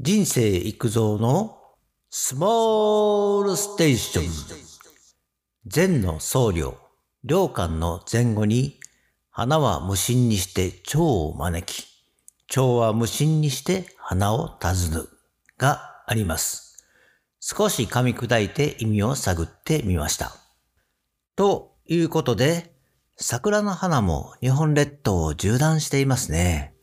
人生育造のスモールステーション。禅の僧侶、良寛の前後に、花は無心にして蝶を招き、蝶は無心にして花を尋ぬがあります。少し噛み砕いて意味を探ってみました。ということで、桜の花も日本列島を縦断していますね。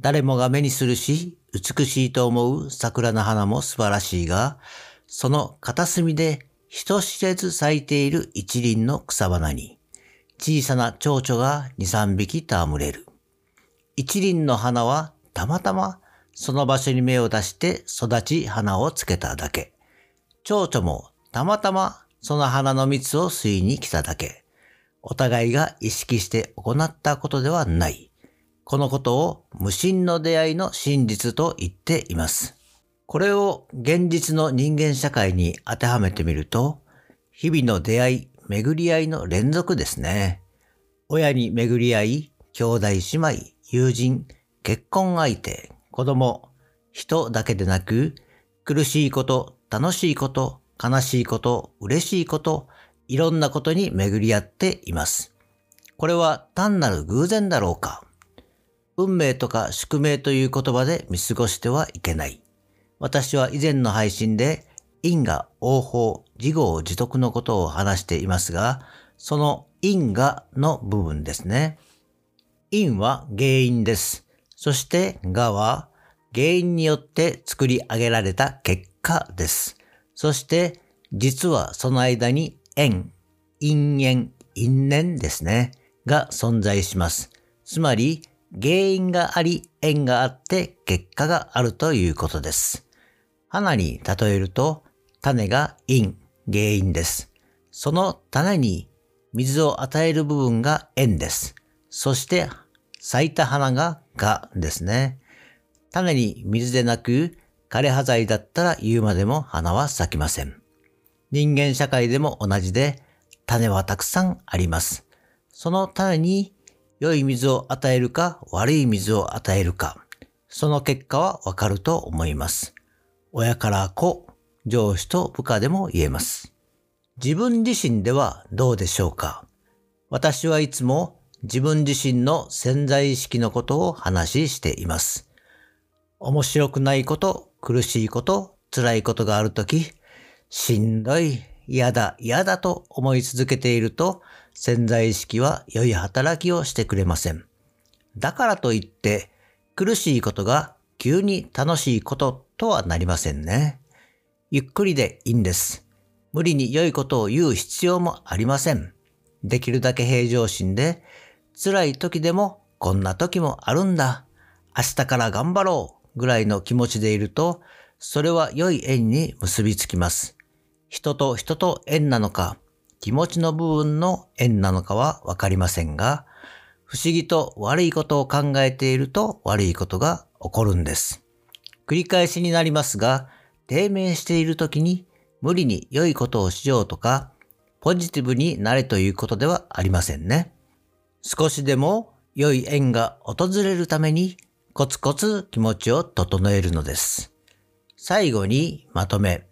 誰もが目にするし、美しいと思う桜の花も素晴らしいが、その片隅で人知れず咲いている一輪の草花に、小さな蝶々が二三匹戯れる。一輪の花はたまたまその場所に芽を出して育ち花をつけただけ。蝶々もたまたまその花の蜜を吸いに来ただけ。お互いが意識して行ったことではない。このことを無心の出会いの真実と言っています。これを現実の人間社会に当てはめてみると、日々の出会い、巡り合いの連続ですね。親に巡り合い、兄弟姉妹、友人、結婚相手、子供、人だけでなく、苦しいこと、楽しいこと、悲しいこと、嬉しいこと、いろんなことに巡り合っています。これは単なる偶然だろうか？運命とか宿命という言葉で見過ごしてはいけない。私は以前の配信で因果応報自業自得のことを話していますが、その因果の部分ですね。因は原因です。そして我は原因によって作り上げられた結果です。そして実はその間に縁、因縁、因縁ですね。が存在します。つまり原因があり、縁があって結果があるということです。花に例えると、種が因、原因です。その種に水を与える部分が縁です。そして咲いた花ががですね。種に水でなく枯れ葉剤だったら言うまでも花は咲きません。人間社会でも同じで種はたくさんあります。その種に良い水を与えるか悪い水を与えるか、その結果はわかると思います。親から子、上司と部下でも言えます。自分自身ではどうでしょうか？私はいつも自分自身の潜在意識のことを話しています。面白くないこと、苦しいこと、辛いことがあるとき、しんどい、嫌だ、嫌だと思い続けていると、潜在意識は良い働きをしてくれません。だからといって、苦しいことが急に楽しいこととはなりませんね。ゆっくりでいいんです。無理に良いことを言う必要もありません。できるだけ平常心で、辛い時でもこんな時もあるんだ。明日から頑張ろうぐらいの気持ちでいると、それは良い縁に結びつきます。人と人と縁なのか、気持ちの部分の縁なのかはわかりませんが、不思議と悪いことを考えていると悪いことが起こるんです。繰り返しになりますが、低迷している時に無理に良いことをしようとか、ポジティブになれということではありませんね。少しでも良い縁が訪れるためにコツコツ気持ちを整えるのです。最後にまとめ。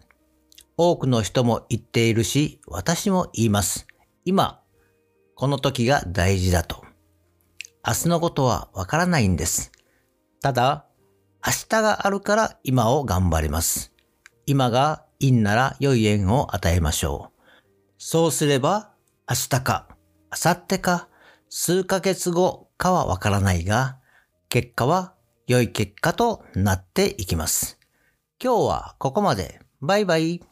多くの人も言っているし、私も言います。今、この時が大事だと。明日のことはわからないんです。ただ、明日があるから今を頑張ります。今が因なら良い縁を与えましょう。そうすれば、明日か、明後日か、数ヶ月後かはわからないが、結果は良い結果となっていきます。今日はここまで。バイバイ。